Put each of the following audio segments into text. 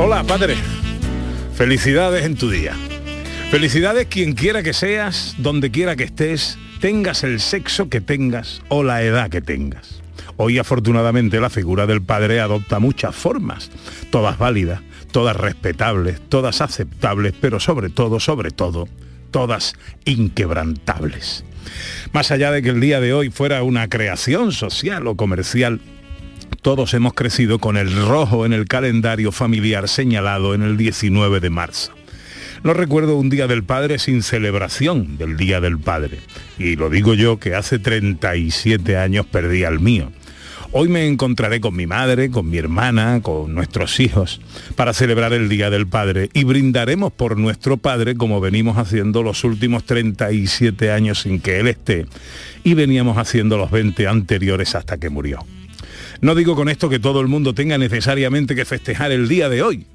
Hola, padre. Felicidades en tu día. Felicidades quien quiera que seas, donde quiera que estés, tengas el sexo que tengas o la edad que tengas. Hoy afortunadamente la figura del padre adopta muchas formas, todas válidas, todas respetables, todas aceptables, pero sobre todo, sobre todo, todas inquebrantables. Más allá de que el día de hoy fuera una creación social o comercial, todos hemos crecido con el rojo en el calendario familiar señalado en el 19 de marzo. No recuerdo un Día del Padre sin celebración del Día del Padre. Y lo digo yo que hace 37 años perdí al mío. Hoy me encontraré con mi madre, con mi hermana, con nuestros hijos, para celebrar el Día del Padre y brindaremos por nuestro Padre como venimos haciendo los últimos 37 años sin que Él esté y veníamos haciendo los 20 anteriores hasta que murió. No digo con esto que todo el mundo tenga necesariamente que festejar el día de hoy,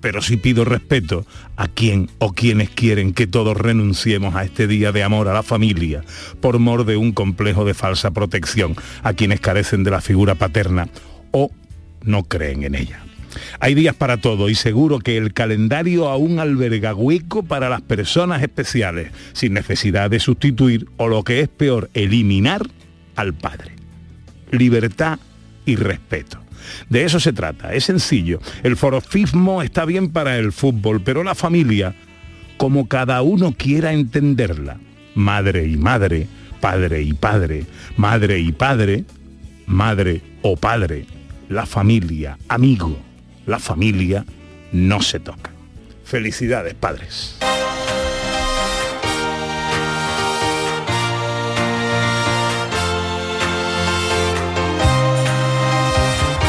pero sí pido respeto a quien o quienes quieren que todos renunciemos a este día de amor a la familia por mor de un complejo de falsa protección a quienes carecen de la figura paterna o no creen en ella. Hay días para todo y seguro que el calendario aún alberga hueco para las personas especiales, sin necesidad de sustituir o lo que es peor, eliminar al padre. Libertad y respeto. De eso se trata, es sencillo. El forofismo está bien para el fútbol, pero la familia, como cada uno quiera entenderla, madre y madre, padre y padre, madre y padre, madre o padre, la familia, amigo, la familia no se toca. Felicidades, padres.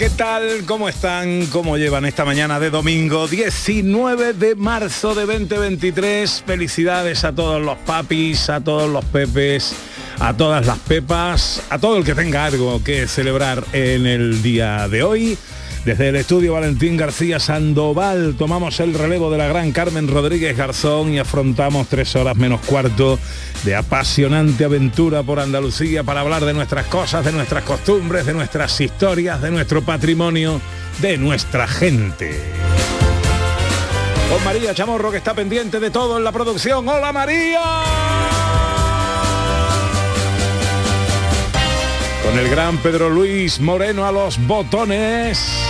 ¿Qué tal? ¿Cómo están? ¿Cómo llevan esta mañana de domingo 19 de marzo de 2023? Felicidades a todos los papis, a todos los pepes, a todas las pepas, a todo el que tenga algo que celebrar en el día de hoy. Desde el estudio Valentín García Sandoval tomamos el relevo de la gran Carmen Rodríguez Garzón y afrontamos tres horas menos cuarto de apasionante aventura por Andalucía para hablar de nuestras cosas, de nuestras costumbres, de nuestras historias, de nuestro patrimonio, de nuestra gente. Con María Chamorro que está pendiente de todo en la producción. ¡Hola María! Con el gran Pedro Luis Moreno a los botones.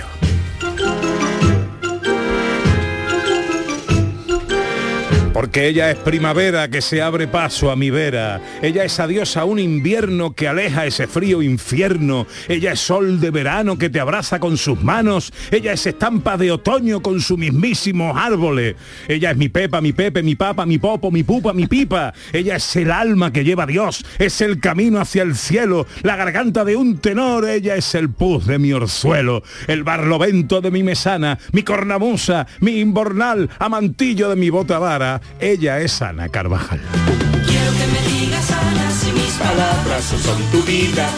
Porque ella es primavera que se abre paso a mi vera. Ella es adiós a un invierno que aleja ese frío infierno. Ella es sol de verano que te abraza con sus manos. Ella es estampa de otoño con sus mismísimos árboles. Ella es mi pepa, mi pepe, mi papa, mi popo, mi pupa, mi pipa. Ella es el alma que lleva Dios. Es el camino hacia el cielo. La garganta de un tenor. Ella es el puz de mi orzuelo. El barlovento de mi mesana. Mi cornamusa. Mi imbornal. Amantillo de mi bota vara. Ella es Ana Carvajal. Quiero que me digas Ana si mis palabras son tu vida.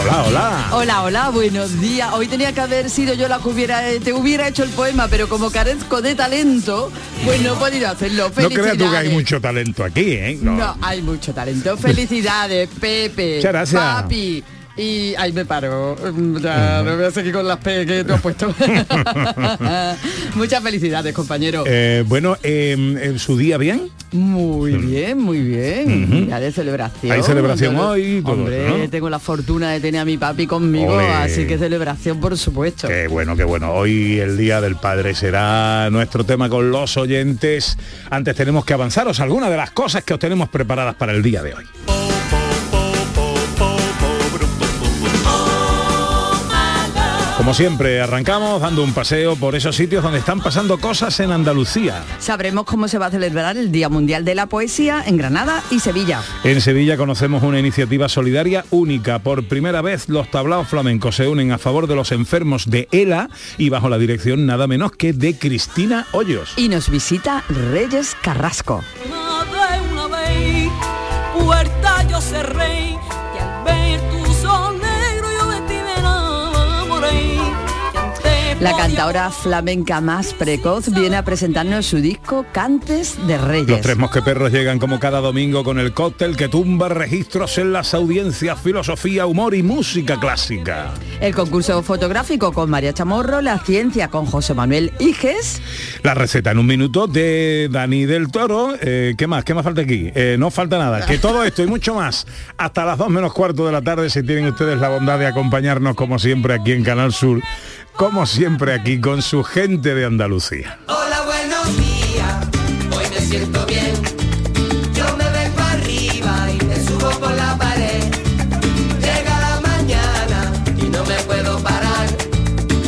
Hola, hola. Hola, hola, buenos días. Hoy tenía que haber sido yo la que hubiera, te hubiera hecho el poema, pero como carezco de talento, pues no he podido hacerlo. No creas tú que hay mucho talento aquí, ¿eh? No. No, hay mucho talento. Felicidades, Pepe. Muchas gracias. Papi. Y ahí me paro. Mm, Ya, no voy a seguir con las P que tú has puesto. Muchas felicidades, compañero. Eh, bueno, eh, ¿en su día bien? Muy bien, muy bien. Día de celebración. Hay celebración hoy, todo Hombre, tengo la fortuna de tener a mi papi conmigo, así que celebración, por supuesto. Qué bueno, qué bueno. Hoy el Día del Padre será nuestro tema con los oyentes. Antes tenemos que avanzaros algunas de las cosas que os tenemos preparadas para el día de hoy. Como siempre, arrancamos dando un paseo por esos sitios donde están pasando cosas en Andalucía. Sabremos cómo se va a celebrar el Día Mundial de la Poesía en Granada y Sevilla. En Sevilla conocemos una iniciativa solidaria única. Por primera vez los tablaos flamencos se unen a favor de los enfermos de ELA y bajo la dirección nada menos que de Cristina Hoyos. Y nos visita Reyes Carrasco. Una vez, una vez, puerta yo cerré, La cantadora flamenca más precoz viene a presentarnos su disco Cantes de Reyes. Los tres mosqueperros llegan como cada domingo con el cóctel que tumba registros en las audiencias, filosofía, humor y música clásica. El concurso fotográfico con María Chamorro, la ciencia con José Manuel Iges, La receta en un minuto de Dani del Toro. Eh, ¿Qué más? ¿Qué más falta aquí? Eh, no falta nada. Que todo esto y mucho más hasta las dos menos cuarto de la tarde si tienen ustedes la bondad de acompañarnos como siempre aquí en Canal Sur. Como siempre aquí con su gente de Andalucía. Hola, buenos días. Hoy me siento bien. Yo me vengo arriba y me subo por la pared. Llega la mañana y no me puedo parar.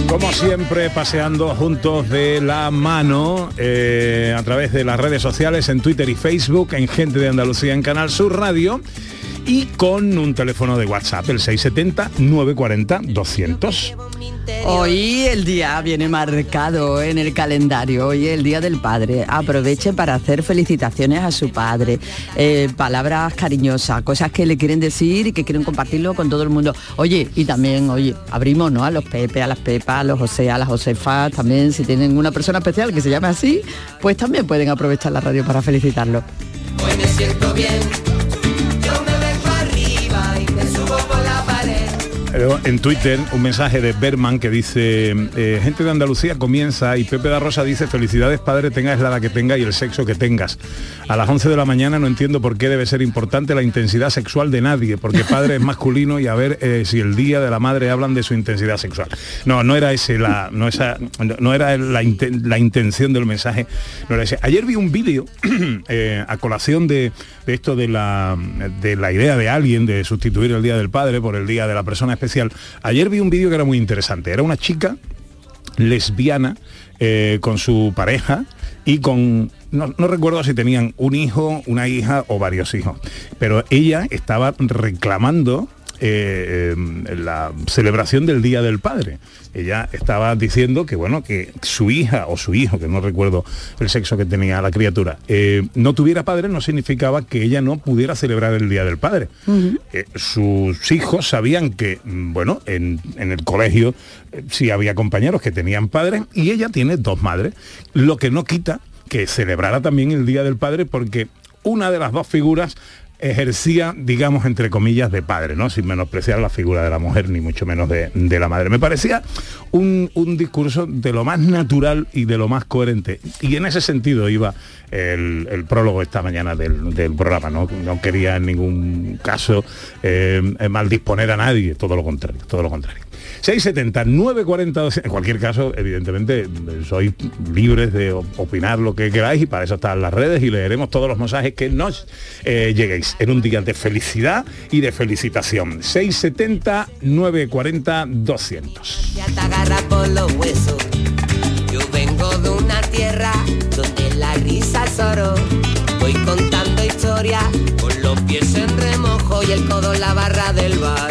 Como siempre, paseando juntos de la mano eh, a través de las redes sociales, en Twitter y Facebook, en Gente de Andalucía en Canal Sur Radio y con un teléfono de WhatsApp, el 670-940-200. Hoy el día viene marcado en el calendario, hoy es el Día del Padre. Aproveche para hacer felicitaciones a su padre, eh, palabras cariñosas, cosas que le quieren decir y que quieren compartirlo con todo el mundo. Oye, y también, oye, abrimos ¿no? a los Pepe, a las Pepas, a los José, a las Josefas, también si tienen una persona especial que se llame así, pues también pueden aprovechar la radio para felicitarlo. Hoy me siento bien. En Twitter un mensaje de Berman que dice, eh, gente de Andalucía comienza y Pepe da Rosa dice, felicidades padre, tengas la edad que tengas y el sexo que tengas. A las 11 de la mañana no entiendo por qué debe ser importante la intensidad sexual de nadie, porque padre es masculino y a ver eh, si el día de la madre hablan de su intensidad sexual. No, no era ese la, no, esa, no- era la, la intención del mensaje. No era ese. Ayer vi un vídeo eh, a colación de, de esto de la, de la idea de alguien de sustituir el Día del Padre por el Día de la Persona Especial. Ayer vi un vídeo que era muy interesante. Era una chica lesbiana eh, con su pareja y con no, no recuerdo si tenían un hijo, una hija o varios hijos, pero ella estaba reclamando eh, eh, la celebración del Día del Padre. Ella estaba diciendo que bueno, que su hija o su hijo, que no recuerdo el sexo que tenía la criatura, eh, no tuviera padre no significaba que ella no pudiera celebrar el Día del Padre. Eh, sus hijos sabían que, mm, bueno, en, en el colegio sí había compañeros que tenían padres y ella tiene dos madres, lo que no quita que celebrara también el Día del Padre porque una de las dos figuras ejercía, digamos, entre comillas, de padre, ¿no? Sin menospreciar la figura de la mujer, ni mucho menos de, de la madre. Me parecía un, un discurso de lo más natural y de lo más coherente. Y en ese sentido iba el, el prólogo esta mañana del, del programa, ¿no? No quería en ningún caso eh, maldisponer a nadie, todo lo contrario, todo lo contrario. 670 940 200. en cualquier caso evidentemente sois libres de op- opinar lo que queráis y para eso están las redes y leeremos todos los mensajes que nos eh, lleguéis en un día de felicidad y de felicitación 670 940 200 Ya te agarra por los huesos. Yo vengo de una tierra donde la risa es oro. Voy contando con los pies en remojo y el codo en la barra del bar.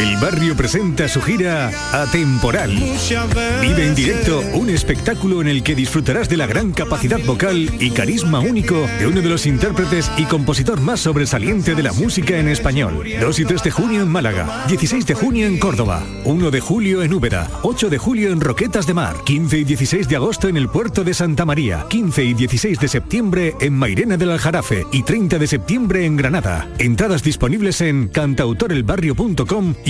El barrio presenta su gira Atemporal. Vive en directo un espectáculo en el que disfrutarás de la gran capacidad vocal y carisma único de uno de los intérpretes y compositor más sobresaliente de la música en español. 2 y 3 de junio en Málaga, 16 de junio en Córdoba, 1 de julio en Úbeda, 8 de julio en Roquetas de Mar, 15 y 16 de agosto en el puerto de Santa María, 15 y 16 de septiembre en Mairena del Aljarafe y 30 de septiembre en Granada. Entradas disponibles en cantautorelbarrio.com y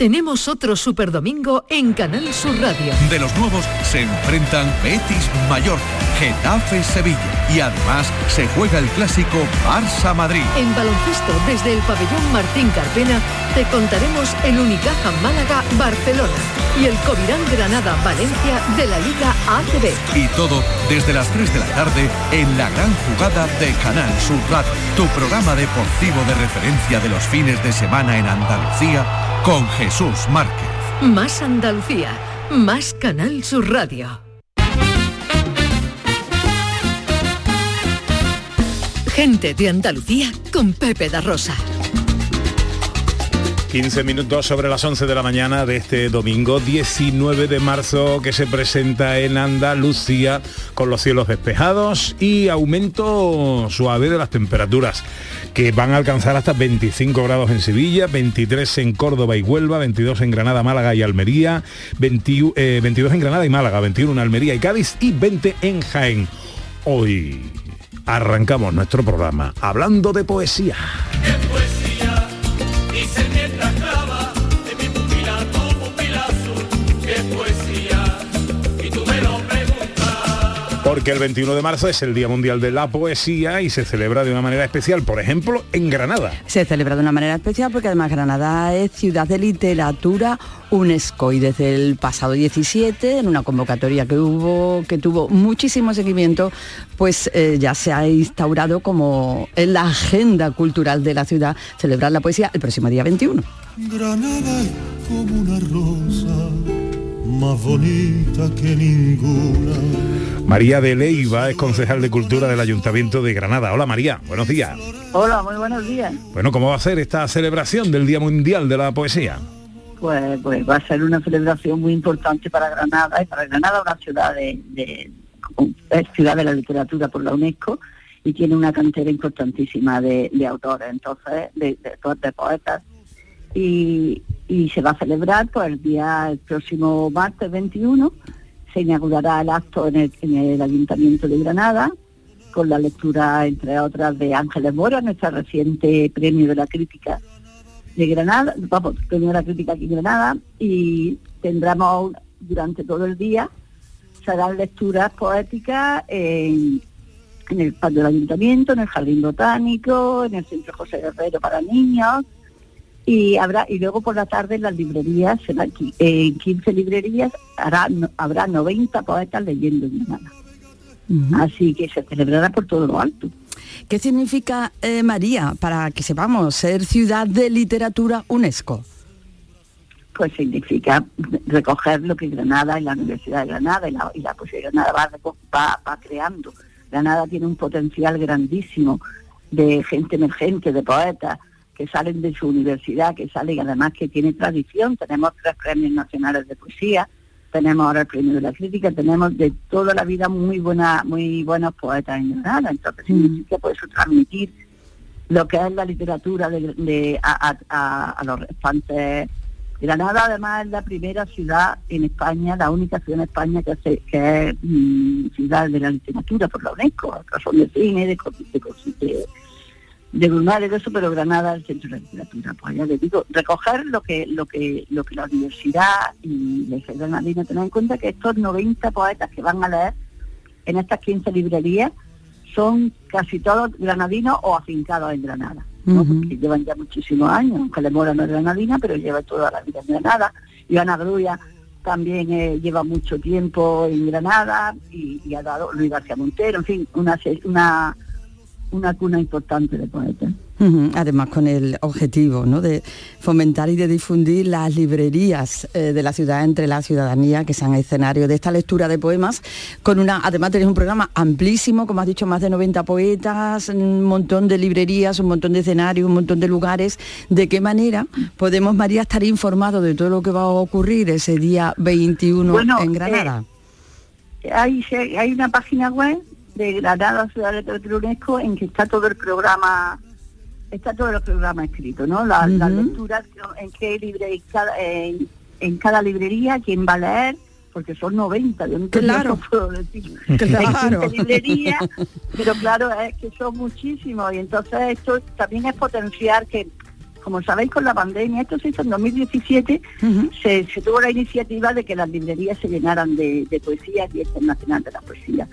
Tenemos otro Super Domingo en Canal Sur Radio. De los nuevos se enfrentan Betis Mallorca, Getafe Sevilla y además se juega el clásico Barça Madrid. En baloncesto, desde el pabellón Martín Carpena, te contaremos el Unicaja Málaga Barcelona y el Covirán Granada Valencia de la Liga ACB. Y todo desde las 3 de la tarde en la gran jugada de Canal Sur Radio, tu programa deportivo de referencia de los fines de semana en Andalucía con Jesús Márquez. Más Andalucía, más Canal Sur Radio. Gente de Andalucía con Pepe da Rosa. 15 minutos sobre las 11 de la mañana de este domingo 19 de marzo que se presenta en Andalucía con los cielos despejados y aumento suave de las temperaturas que van a alcanzar hasta 25 grados en Sevilla, 23 en Córdoba y Huelva, 22 en Granada, Málaga y Almería, 20 eh, 22 en Granada y Málaga, 21 en Almería y Cádiz y 20 en Jaén. Hoy arrancamos nuestro programa hablando de poesía. Porque el 21 de marzo es el Día Mundial de la Poesía y se celebra de una manera especial, por ejemplo, en Granada. Se celebra de una manera especial porque además Granada es ciudad de literatura UNESCO y desde el pasado 17, en una convocatoria que hubo, que tuvo muchísimo seguimiento, pues eh, ya se ha instaurado como en la agenda cultural de la ciudad celebrar la poesía el próximo día 21. Granada es como una rosa, más bonita que ninguna. María de Leiva es concejal de Cultura del Ayuntamiento de Granada. Hola María, buenos días. Hola, muy buenos días. Bueno, ¿cómo va a ser esta celebración del Día Mundial de la Poesía? Pues, pues va a ser una celebración muy importante para Granada y para Granada una ciudad de, ciudad de la literatura por la UNESCO y tiene una cantera importantísima de, de autores, entonces, de, de, de poetas. Y, se va a celebrar pues el día, el próximo martes 21, se inaugurará el acto en el, en el Ayuntamiento de Granada con la lectura, entre otras, de Ángeles Mora, nuestra reciente premio de la crítica de Granada, vamos, premio de la crítica aquí en Granada, y tendremos durante todo el día, se harán lecturas poéticas en, en el patio del ayuntamiento, en el jardín botánico, en el centro José Guerrero para niños, y habrá y luego por la tarde en las librerías, será aquí, en 15 librerías, hará, no- habrá 90 poetas leyendo en Granada. Así que se celebrará por todo lo alto. ¿Qué significa, eh, María, para que sepamos, ser ciudad de literatura UNESCO? pues significa recoger lo que Granada y la Universidad de Granada y la, y la de Granada va, va- va creando. Granada tiene un potencial grandísimo de gente emergente, de poetas que salen de su universidad, que salen además que tiene tradición. Tenemos tres premios nacionales de poesía, tenemos ahora el premio de la crítica, tenemos de toda la vida muy buena, muy buenos poetas en Granada. Entonces significa por eso transmitir lo que es la literatura de, de- a, a- a- a los restantes. Granada además es la primera ciudad en España, la única ciudad en España que, se- que es mm, ciudad de la literatura por la UNESCO, otras son de cine, de, de, de, de Brunel y de eso, pero Granada el centro de la literatura. Pues ya les digo, recoger lo que, lo que, lo que la universidad y la Iglesia Granadina tener en cuenta que estos 90 poetas que van a leer en estas 15 librerías son casi todos granadinos o afincados en Granada, ¿no? porque llevan ya muchísimos años, aunque le Mora no es granadina, pero lleva toda la vida en Granada. Ivana Grulla también eh, lleva mucho tiempo en Granada y, y ha dado Luis García Montero, en fin, una, una una cuna importante de poetas. Además con el objetivo ¿no? de fomentar y de difundir las librerías eh, de la ciudad entre la ciudadanía que sean escenario de esta lectura de poemas con una además tenéis un programa amplísimo como has dicho más de 90 poetas un montón de librerías un montón de escenarios un montón de lugares de qué manera podemos María estar informados de todo lo que va a ocurrir ese día 21 Bueno, en Granada Hay, se- hay una página web de Granada Ciudad de UNESCO en que está todo el programa está todo el programa escrito, ¿no? La- Las Ujú. lecturas en qué libre en cada, en, cada librería, quién va a leer, porque son 90, yo no Claro. puedo decir. Claro. En 15 librerías, pero claro, es que son muchísimos y entonces esto también es potenciar que, como sabéis con la pandemia, esto se hizo en 2017, se, se tuvo la iniciativa de que las librerías se llenaran de, de poesía, Día Internacional de la Poesía.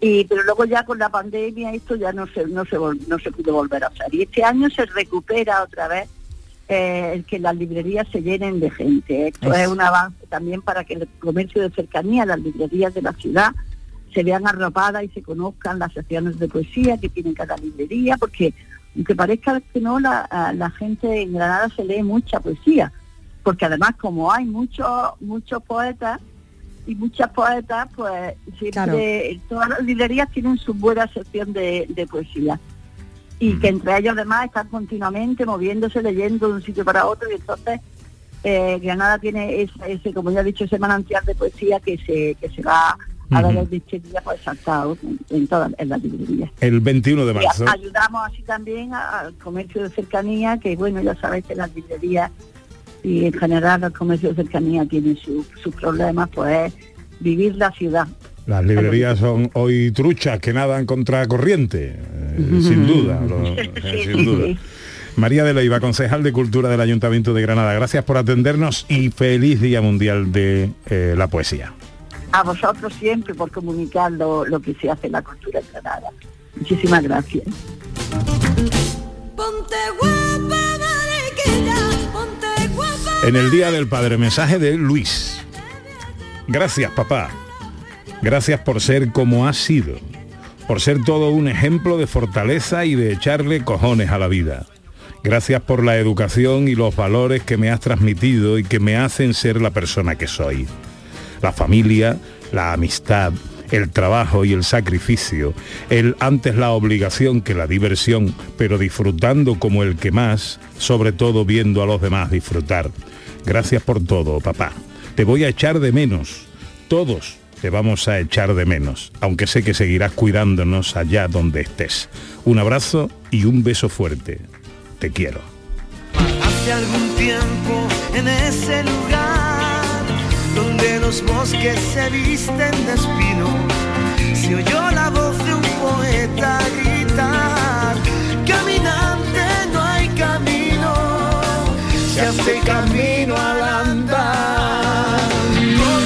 Y, pero luego ya con la pandemia esto ya no se, no se, no se pudo volver a hacer. Y este año se recupera otra vez eh, el que las librerías se llenen de gente. Esto es un avance también para que el comercio de cercanía, las librerías de la ciudad, se vean arropadas y se conozcan las secciones de poesía que tiene cada librería, porque aunque parezca que no, la, la gente en Granada se lee mucha poesía, porque además como hay muchos muchos poetas y muchas poetas, pues siempre todas las librerías tienen su buena sección de, de poesía. Y que entre ellos además están continuamente moviéndose, leyendo de un sitio para otro, y entonces eh, Granada tiene ese, ese, como ya he dicho, ese manantial de poesía que se, que se va a Ujú. ver desde este día pues saltado en, en todas en las librerías. El 21 de marzo. ayudamos así también al comercio de cercanía, que bueno, ya sabéis que las librerías y en general el comercio de cercanía tiene su- sus problemas, pues es vivir la ciudad. Las librerías son hoy truchas que nadan contra corriente, eh, sin duda, lo- eh, sin duda. María de Leiva, concejal de Cultura del Ayuntamiento de Granada, gracias por atendernos y feliz Día Mundial de eh, la Poesía. A vosotros siempre por comunicar lo, lo que se hace en la cultura en Granada. Muchísimas gracias. Ponte guapa, mariquilla, ponte guapa. En el Día del Padre, mensaje de Luis. Gracias, papá. Gracias por ser como has sido. Por ser todo un ejemplo de fortaleza y de echarle cojones a la vida. Gracias por la educación y los valores que me has transmitido y que me hacen ser la persona que soy. La familia, la amistad, el trabajo y el sacrificio, el antes la obligación que la diversión, pero disfrutando como el que más, sobre todo viendo a los demás disfrutar. Gracias por todo, papá. Te voy a echar de menos. Todos te vamos a echar de menos, aunque sé que seguirás cuidándonos allá donde estés. Un abrazo y un beso fuerte. Te quiero. Hace algún tiempo en ese lugar los bosques se visten de espino, se oyó la voz de un poeta gritar, caminante no hay camino, se hace camino al andar.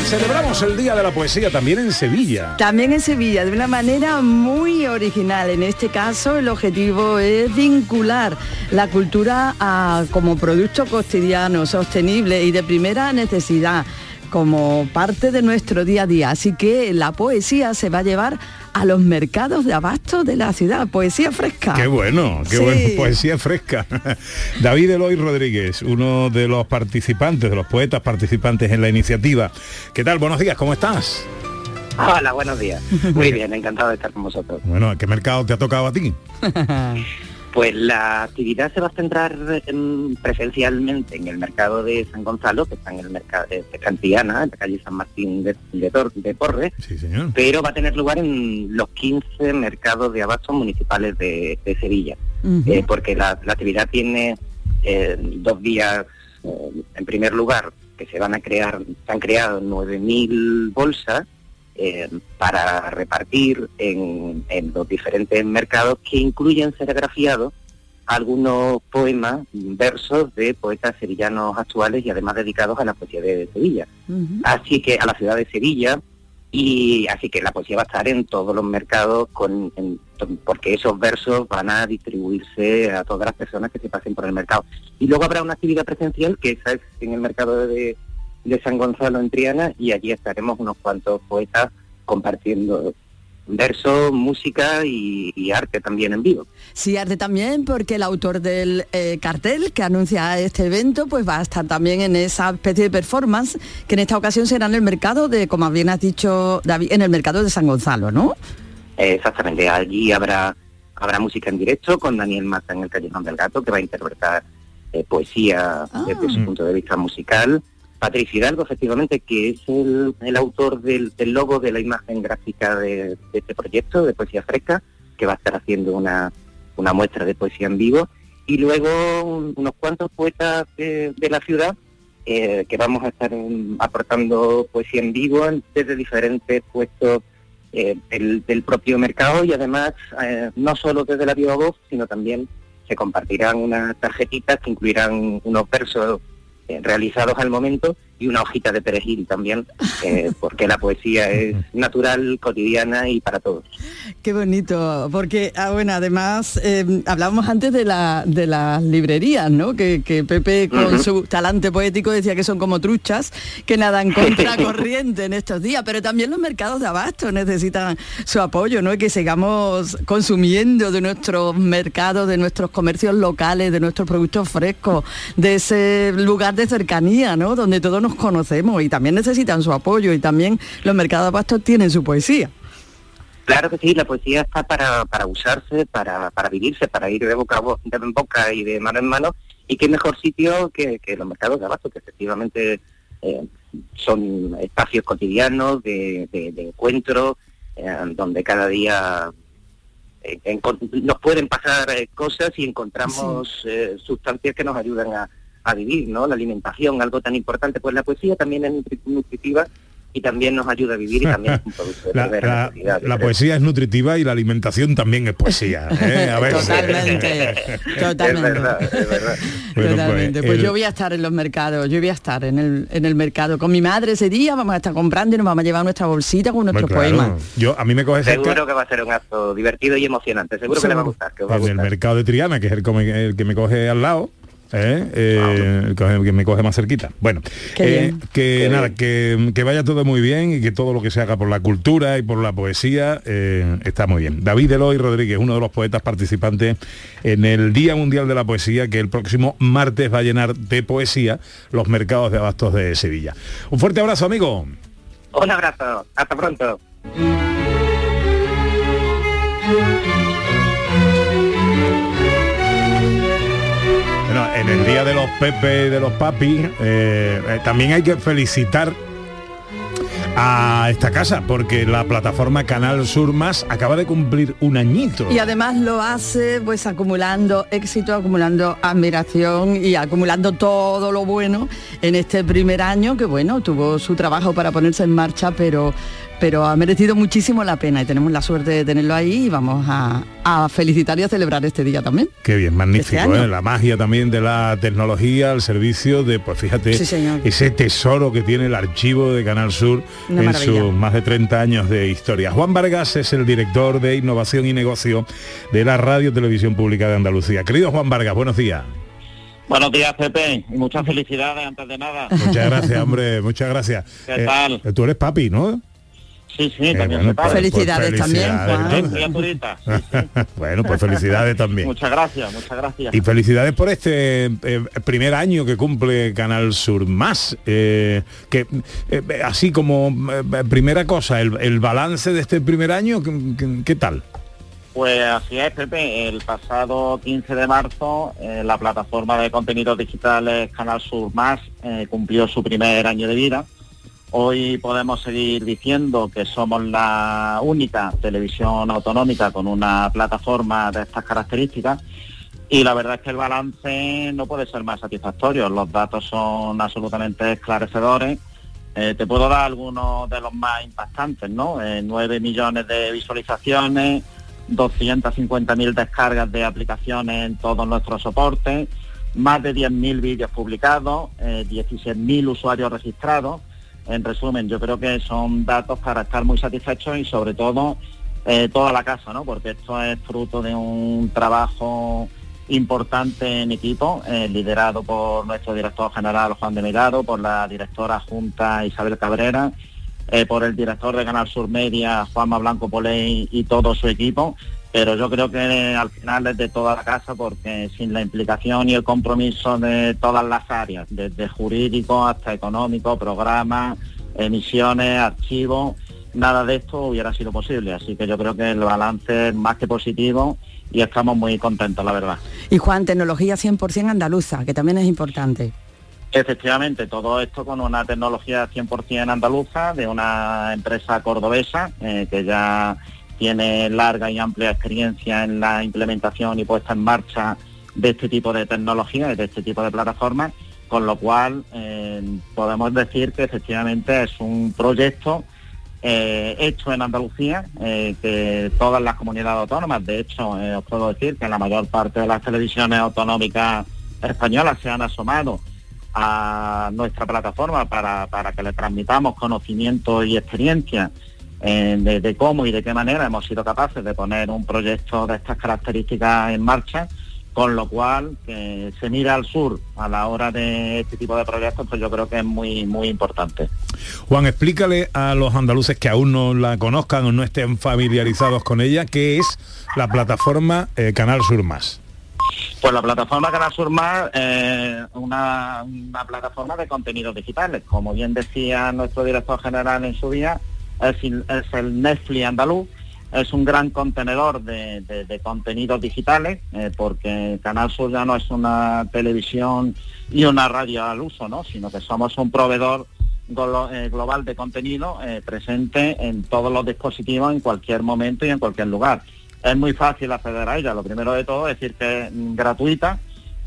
Celebramos el Día de la Poesía también en Sevilla. También en Sevilla, de una manera muy original. En este caso, el objetivo es vincular la cultura a- como producto cotidiano, sostenible y de primera necesidad, como parte de nuestro día a día. Así que la poesía se va a llevar a los mercados de abasto de la ciudad. Poesía fresca. Qué bueno, qué Sí. bueno, poesía fresca. David Eloy Rodríguez, uno de los participantes, de los poetas participantes en la iniciativa. ¿Qué tal? Buenos días, ¿cómo estás? Hola, buenos días. Muy bien, encantado de estar con vosotros. Bueno, ¿qué mercado te ha tocado a ti? Pues la actividad se va a centrar presencialmente en el mercado de San Gonzalo, que está en el mercado de Cantillana, en la calle San Martín de, de, Tor- de Porres, Sí, señor. pero va a tener lugar en los 15 mercados de abastos municipales de, de Sevilla. Eh, porque la, la actividad tiene eh, dos días, eh, en primer lugar, que se van a crear, se han creado 9.000 bolsas eh, para repartir en, en los diferentes mercados que incluyen serigrafiados algunos poemas, versos de poetas sevillanos actuales y además dedicados a la poesía de Sevilla. Así que a la ciudad de Sevilla y así que la poesía va a estar en todos los mercados con, en- porque esos versos van a distribuirse a todas las personas que se pasen por el mercado. Y luego habrá una actividad presencial que esa es en el mercado de, de San Gonzalo en Triana y allí estaremos unos cuantos poetas compartiendo verso, música y, y arte también en vivo. Sí, arte también, porque el autor del eh, cartel que anuncia este evento, pues va a estar también en esa especie de performance, que en esta ocasión será en el mercado de, como bien has dicho, David, en el mercado de San Gonzalo, ¿no? Exactamente, allí habrá habrá música en directo con Daniel Mata en el Callejón del Gato, que va a interpretar eh, poesía desde su punto de vista musical. Patricia Hidalgo, efectivamente, que es el, autor del, logo de la imagen gráfica de, este proyecto de Poesía Fresca, que va a estar haciendo una, una muestra de poesía en vivo. Y luego un- unos cuantos poetas de, la ciudad eh, que vamos a estar aportando poesía en vivo desde diferentes puestos eh, del, propio mercado y además eh, no solo desde la viva voz, sino también se compartirán unas tarjetitas que incluirán unos versos realizados al momento y una hojita de perejil también, eh, porque la poesía es natural, cotidiana y para todos. Qué bonito, porque ah, bueno, además eh, hablábamos antes de, la, de las librerías, ¿no? Que, que Pepe con su talante poético decía que son como truchas, que nadan contracorriente en estos días, pero también los mercados de abasto necesitan su apoyo, ¿no? Y que sigamos consumiendo de nuestros mercados, de nuestros comercios locales, de nuestros productos frescos, de ese lugar de cercanía, ¿no? Donde todos nos conocemos y también necesitan su apoyo y también los mercados de abasto tienen su poesía. Claro que sí, la poesía está para, para usarse, para, para vivirse, para ir de boca, a bo- de en boca y de mano en mano. Y qué mejor sitio que, que los mercados de abasto, que efectivamente eh, son espacios cotidianos de, de- de encuentro, eh, donde cada día eh, nos pueden pasar cosas y encontramos eh, sustancias que nos ayudan a, a vivir, ¿no? La alimentación, algo tan importante, pues la poesía también es nutri- nutritiva y también nos ayuda a vivir y también es un producto de La, la- la creo. poesía es nutritiva y la alimentación también es poesía. ¿eh? A ver. Totalmente, totalmente. Es verdad, es verdad. Bueno, Totalmente. pues, Pues el- yo voy a estar en los mercados, yo voy a estar en el, en el mercado con mi madre ese día, vamos a estar comprando y nos vamos a llevar nuestra bolsita con nuestros Bueno, claro. poemas. Yo, a mí me coge cerca Seguro que va a ser un acto divertido y emocionante. Seguro que le va a gustar. Que va a en el gustar. mercado de Triana, que es el, el que me coge al lado. ¿Eh? Eh, que me coge más cerquita. Bueno, eh, que nada, que, que vaya todo muy bien y que todo lo que se haga por la cultura y por la poesía eh, está muy bien. David Eloy Rodríguez, uno de los poetas participantes en el Día Mundial de la Poesía, que el próximo martes va a llenar de poesía los mercados de abastos de Sevilla. Un fuerte abrazo, amigo. Un abrazo. Hasta pronto. En el día de los Pepe y de los Papi, eh, eh, también hay que felicitar a esta casa, porque la plataforma Canal Sur Más acaba de cumplir un añito. Y además lo hace pues acumulando éxito, acumulando admiración y acumulando todo lo bueno en este primer año que bueno, tuvo su trabajo para ponerse en marcha, pero pero ha merecido muchísimo la pena y tenemos la suerte de tenerlo ahí y vamos a, a felicitar y a celebrar este día también. Qué bien, magnífico, Este. ¿eh? la magia también de la tecnología al servicio de, pues fíjate, Sí, ese tesoro que tiene el archivo de Canal Sur Una en maravilla. sus más de 30 años de historia. Juan Vargas es el director de innovación y negocio de la Radio Televisión Pública de Andalucía. Querido Juan Vargas, buenos días. Buenos días, Pepe, y muchas felicidades antes de nada. Muchas gracias, hombre, muchas gracias. ¿Qué tal? tú eres papi, ¿no? Sí, sí, Eh, también bueno, se paga. pues- Felicidades pues también, felicidades, Sí, criaturita. bueno, pues felicidades también. Muchas gracias, muchas gracias. Y felicidades por este eh, primer año que cumple Canal Sur Más. eh, que eh, así como eh, primera cosa, el, el balance de este primer año, ¿qué, qué- qué tal? Pues así es, Pepe. El pasado 15 de marzo, eh, la plataforma de contenidos digitales Canal Sur Más eh, cumplió su primer año de vida. Hoy podemos seguir diciendo que somos la única televisión autonómica con una plataforma de estas características y la verdad es que el balance no puede ser más satisfactorio. Los datos son absolutamente esclarecedores. Eh, te puedo dar algunos de los más impactantes, ¿no? Eh, 9 millones de visualizaciones, 250.000 descargas de aplicaciones en todos nuestros soportes, más de 10.000 vídeos publicados, eh, 16.000 usuarios registrados. En resumen, yo creo que son datos para estar muy satisfechos y sobre todo eh, toda la casa, ¿no? Porque esto es fruto de un trabajo importante en equipo, eh, liderado por nuestro director general Juan de Mirado, por la directora junta Isabel Cabrera eh, por el director de Canal Sur Media, Juanma Blanco Poley y todo su equipo, pero yo creo que al final es de toda la casa porque sin la implicación y el compromiso de todas las áreas, desde jurídico hasta económico, programas, emisiones, archivos, nada de esto hubiera sido posible. Así que yo creo que el balance es más que positivo y estamos muy contentos, la verdad. Y Juan, tecnología 100% andaluza, que también es importante. Efectivamente, todo esto con una tecnología 100% andaluza de una empresa cordobesa eh, que ya tiene larga y amplia experiencia en la implementación y puesta en marcha de este tipo de tecnología y de este tipo de plataformas, con lo cual eh, podemos decir que efectivamente es un proyecto eh, hecho en Andalucía, eh, que todas las comunidades autónomas, de hecho os puedo decir que la mayor parte de las televisiones autonómicas españolas se han asomado a nuestra plataforma para, para que le transmitamos conocimiento y experiencia de, cómo y de qué manera hemos sido capaces de poner un proyecto de estas características en marcha, con lo cual que se mira al sur a la hora de este tipo de proyectos, pues yo creo que es muy, muy importante. Juan, explícale a los andaluces que aún no la conozcan o no estén familiarizados con ella, ¿qué es la plataforma eh, Canal Sur Más? Pues la plataforma Canal Sur Más es una, una plataforma de contenidos digitales. Como bien decía nuestro director general en su día, es, el Netflix andaluz, es un gran contenedor de, contenidos digitales, eh, porque Canal Sur ya no es una televisión y una radio al uso, ¿no? sino que somos un proveedor eh, global de contenido eh, presente en todos los dispositivos en cualquier momento y en cualquier lugar. Es muy fácil acceder a ella, lo primero de todo es decir que es gratuita,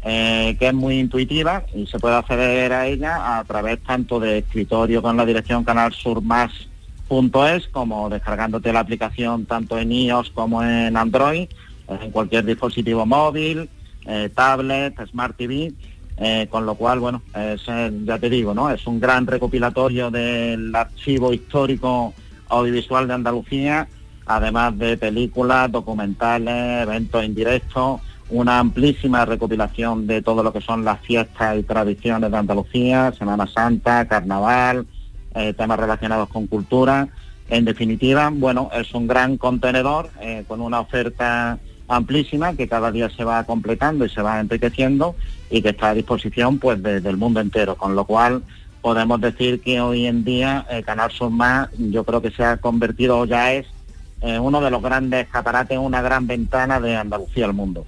que es muy intuitiva y se puede acceder a ella a través tanto de escritorio con la dirección Canal Sur Más es como descargándote la aplicación tanto en iOS como en Android, en cualquier dispositivo móvil, eh, tablet, Smart TV, eh, con lo cual, bueno, es, eh, ya te digo, ¿no? Es un gran recopilatorio del archivo histórico audiovisual de Andalucía, además de películas, documentales, eventos en directo, una amplísima recopilación de todo lo que son las fiestas y tradiciones de Andalucía, Semana Santa, Carnaval, eh, temas relacionados con cultura. En definitiva, bueno, es un gran contenedor eh, con una oferta amplísima que cada día se va completando y se va enriqueciendo y que está a disposición pues del mundo entero, con lo cual podemos decir que hoy en día el Canal Sur yo creo que se ha convertido ya es eh, uno de los grandes catarates, una gran ventana de Andalucía al mundo.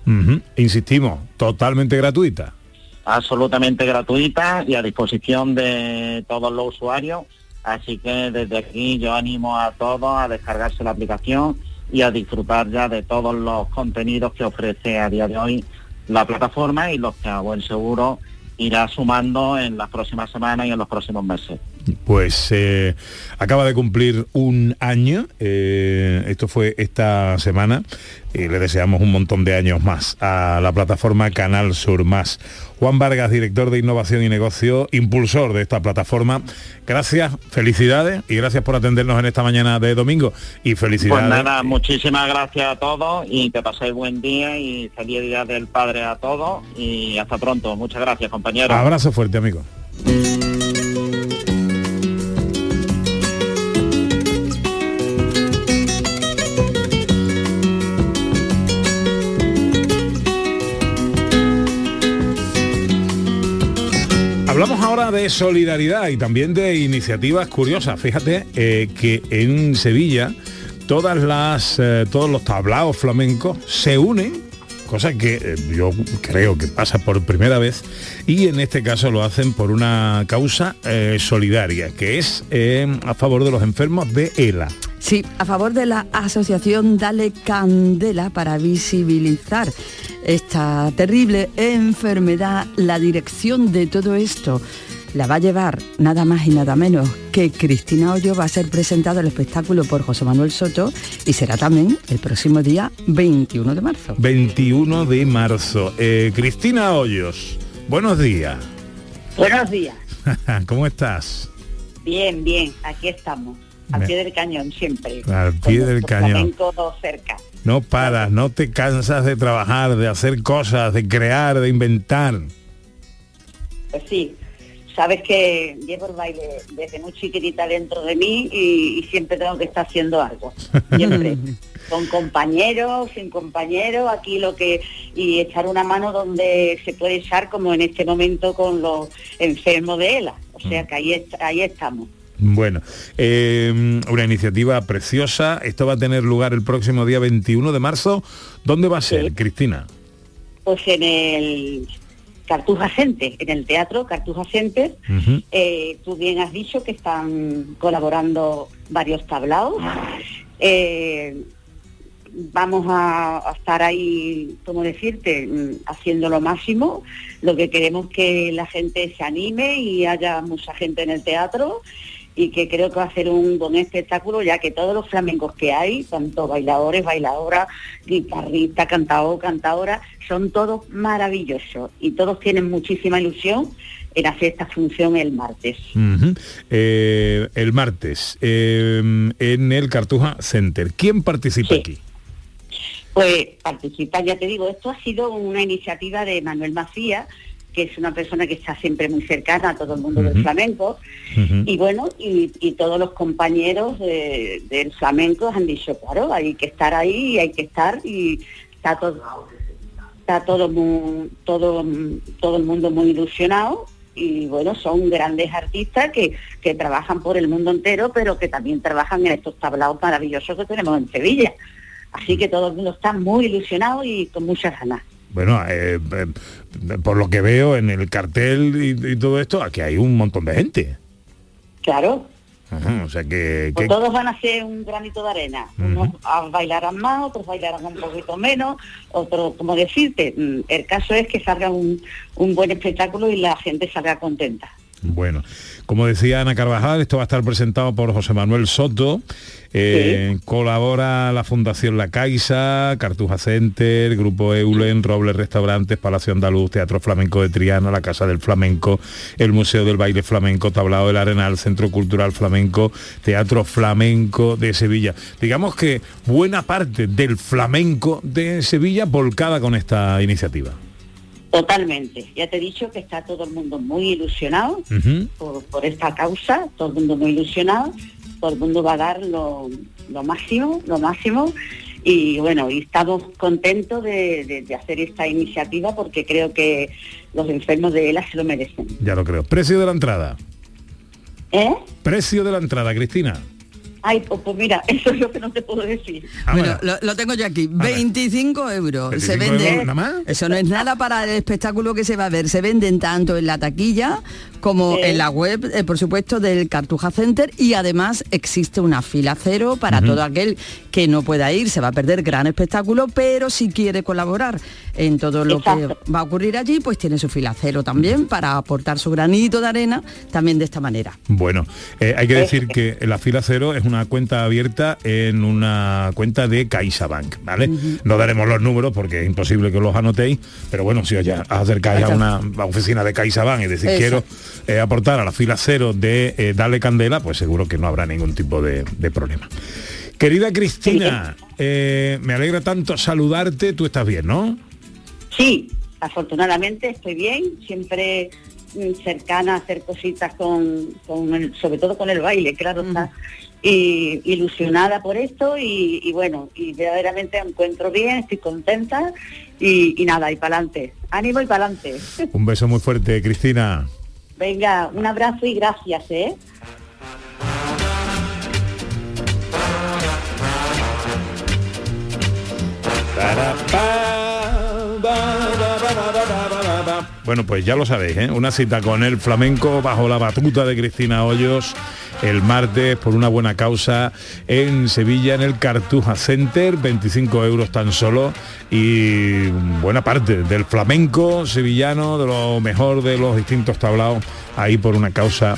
Insistimos, totalmente gratuita absolutamente gratuita y a disposición de todos los usuarios. Así que desde aquí yo animo a todos a descargarse la aplicación y a disfrutar ya de todos los contenidos que ofrece a día de hoy la plataforma y los que a buen seguro irá sumando en las próximas semanas y en los próximos meses. Pues eh, acaba de cumplir un año, eh, esto fue esta semana, y le deseamos un montón de años más a la plataforma Canal Sur Más. Juan Vargas, director de Innovación y Negocio, impulsor de esta plataforma. Gracias, felicidades y gracias por atendernos en esta mañana de domingo. Y felicidades. Pues nada, muchísimas gracias a todos y que paséis buen día y feliz día del Padre a todos y hasta pronto. Muchas gracias, compañeros. Abrazo fuerte, amigo. Ahora de solidaridad y también de iniciativas curiosas. Fíjate eh, que en Sevilla todas las, eh, todos los tablaos flamencos se unen cosa que eh, yo creo que pasa por primera vez y en este caso lo hacen por una causa solidaria, que es a favor de los enfermos de ELA. Sí, a favor de la asociación Dale Candela para visibilizar esta terrible enfermedad, la dirección de todo esto la va a llevar nada más y nada menos que Cristina Hoyo va a ser presentado el espectáculo por José Manuel Soto y será también el próximo día 21 de marzo. 21 de marzo. Eh, Cristina Hoyos, buenos días. Buenos días. ¿Cómo estás? Bien, bien, aquí estamos. Al pie del cañón siempre. Al pie del cañón. Todo cerca. No paras, no te cansas de trabajar, de hacer cosas, de crear, de inventar. Pues sí, sabes que llevo el baile desde muy chiquitita dentro de mí y, y siempre tengo que estar haciendo algo. Siempre. con compañeros, sin compañeros, aquí lo que y echar una mano donde se puede echar como en este momento con los enfermos de ELA. O sea que ahí, ahí estamos. Bueno, eh, una iniciativa preciosa. Esto va a tener lugar el próximo día 21 de marzo. ¿Dónde va a ser, Cristina? Pues en el Cartuja Center, en el teatro Cartuja Center, eh, tú bien has dicho que están colaborando varios tablaos. Eh, vamos a, a estar ahí, como decirte, mm, haciendo lo máximo. Lo que queremos que la gente se anime y haya mucha gente en el teatro y que creo que va a ser un buen espectáculo, ya que todos los flamencos que hay, tanto bailadores, bailadoras, guitarristas, cantador, cantadora, son todos maravillosos y todos tienen muchísima ilusión en hacer esta función el martes. Eh, el martes, eh, en el Cartuja Center. ¿Quién participa aquí? Pues participa, ya te digo, esto ha sido una iniciativa de Manuel Macías, que es una persona que está siempre muy cercana a todo el mundo del flamenco, y bueno, y, y todos los compañeros de- del flamenco han dicho, claro, hay que estar ahí, hay que estar, y está todo, está todo muy, todo, todo el mundo muy ilusionado, y bueno, son grandes artistas que, que trabajan por el mundo entero, pero que también trabajan en estos tablaos maravillosos que tenemos en Sevilla. Así que todo el mundo está muy ilusionado y con muchas ganas. Bueno, eh, eh, por lo que veo en el cartel y, y todo esto, aquí hay un montón de gente. Claro, Ajá, o sea que... pues que- todos van a ser un granito de arena. Unos ah, bailarán más, otros bailarán un poquito menos, otros, como decirte, mm, el caso es que salga un, un buen espectáculo y la gente salga contenta. Bueno, como decía Ana Carvajal, esto va a estar presentado por José Manuel Soto. Eh, Colabora la Fundación La Caixa, Cartuja Center, Grupo Eulen, Robles Restaurantes, Palacio Andaluz, Teatro Flamenco de Triana, la Casa del Flamenco, el Museo del Baile Flamenco, Tablado del Arenal, Centro Cultural Flamenco, Teatro Flamenco de Sevilla. Digamos que buena parte del flamenco de Sevilla volcada con esta iniciativa. Totalmente. Ya te he dicho que está todo el mundo muy ilusionado por, por esta causa, todo el mundo muy ilusionado, todo el mundo va a dar lo, lo máximo, lo máximo. Y bueno, y estamos contentos de, de- de hacer esta iniciativa porque creo que los enfermos de ELA se lo merecen. Ya lo creo. Precio de la entrada. ¿Eh? Precio de la entrada, Cristina. Ay, pues, mira, eso es lo que no te puedo decir. Bueno, lo, lo tengo yo aquí. 25 euros. se 25 vende. euros nada más. Eso no es nada para el espectáculo que se va a ver. Se venden tanto en la taquilla como Sí. en la web, eh, por supuesto, del Cartuja Center. Y además existe una fila cero para todo aquel que no pueda ir. Se va a perder gran espectáculo, pero si quiere colaborar en todo lo Exacto. que va a ocurrir allí, pues tiene su fila cero también para aportar su granito de arena también de esta manera. Bueno, eh, hay que decir que la fila cero es una cuenta abierta en una cuenta de CaixaBank, ¿vale? No daremos los números porque es imposible que los anotéis, pero bueno, si os ya- os acercáis a una a una oficina de CaixaBank y decís Exacto. quiero eh, aportar a la fila cero de eh, Dale Candela, pues seguro que no habrá ningún tipo de, de problema. Querida Cristina, eh, me alegra tanto saludarte, tú estás bien, ¿no? Sí, afortunadamente estoy bien, siempre cercana a hacer cositas con, con el- sobre todo con el baile, claro está. Y ilusionada por esto y, y bueno, y verdaderamente me encuentro bien, estoy contenta y, y nada, y para adelante. Ánimo y para adelante. Un beso muy fuerte, Cristina. Venga, un abrazo y gracias, ¿eh? Bueno, pues ya lo sabéis, ¿eh? una cita con el flamenco bajo la batuta de Cristina Hoyos el martes por una buena causa en Sevilla, en el Cartuja Center, 25 euros tan solo y buena parte del flamenco sevillano, de lo mejor de los distintos tablaos, ahí por una causa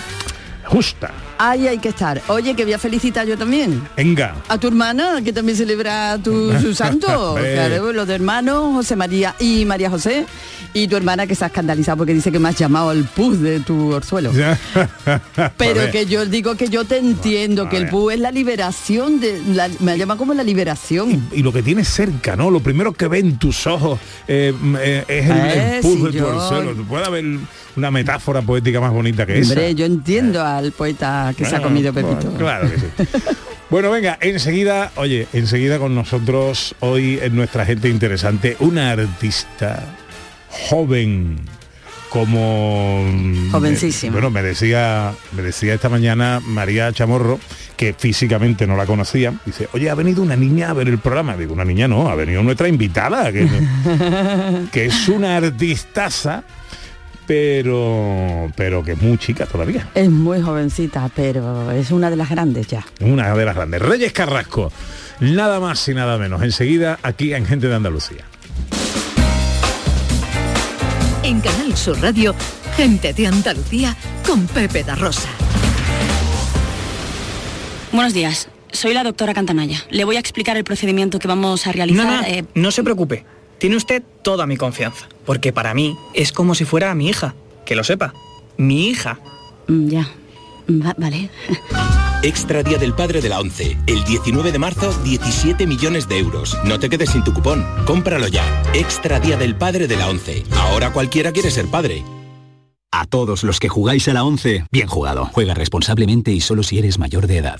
justa. Ahí hay que estar. Oye, que voy a felicitar yo también. Venga. A tu hermana, que también celebra tu, su santo. Claro, los de hermanos, José María y María José. Y tu hermana que se ha escandalizado porque dice que me has llamado el pus de tu orzuelo. Pero que yo digo que yo te entiendo, que el pus es la liberación de. la- me llama como la liberación. y lo que tienes cerca, ¿no? Lo primero que ven tus ojos eh, eh, es el, el Eh, pus de tu yo- orzuelo. Puede haber una metáfora poética más bonita que esa. Hombre, yo entiendo al poeta que se ha Bueno, comido bueno, Pepito. claro que sí. Bueno, venga, enseguida, oye, enseguida con nosotros hoy en nuestra gente interesante, una artista joven como Jovencísima. bueno me decía me decía esta mañana María Chamorro que físicamente no la conocía dice oye ha venido una niña a ver el programa digo una niña no ha venido nuestra invitada que, que es una artistaza pero pero que es muy chica todavía Es muy jovencita, pero es una de las grandes ya. una de las grandes. Reyes Carrasco, nada más y nada menos. Enseguida aquí en Gente de Andalucía. En Canal Sur Radio, gente de Andalucía con Pepe da Rosa. Buenos días, soy la doctora Cantanaya. Le voy a explicar el procedimiento que vamos a realizar. No, no, eh, no se preocupe. Tiene usted toda mi confianza. Porque para mí es como si fuera mi hija. Que lo sepa. Mi hija. mm, ya. Va- vale. Extra Día del Padre de la ONCE. El 19 de marzo, 17 millones de euros. No te quedes sin tu cupón. Cómpralo ya. Extra Día del Padre de la ONCE. Ahora cualquiera quiere ser padre. A todos los que jugáis a la 11, bien jugado. Juega responsablemente y solo si eres mayor de edad.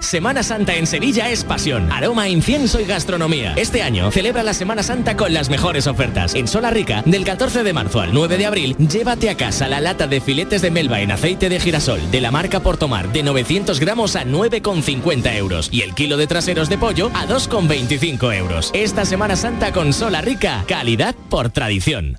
Semana Santa en Sevilla es pasión, aroma, incienso y gastronomía. Este año celebra la Semana Santa con las mejores ofertas. En Sola Rica, del 14 de marzo al 9 de abril, llévate a casa la lata de filetes de melva en aceite de girasol de la marca Portomar de 900 gramos a 9,50 euros y el kilo de traseros de pollo a 2,25 euros. Esta Semana Santa con Sola Rica, calidad por tradición.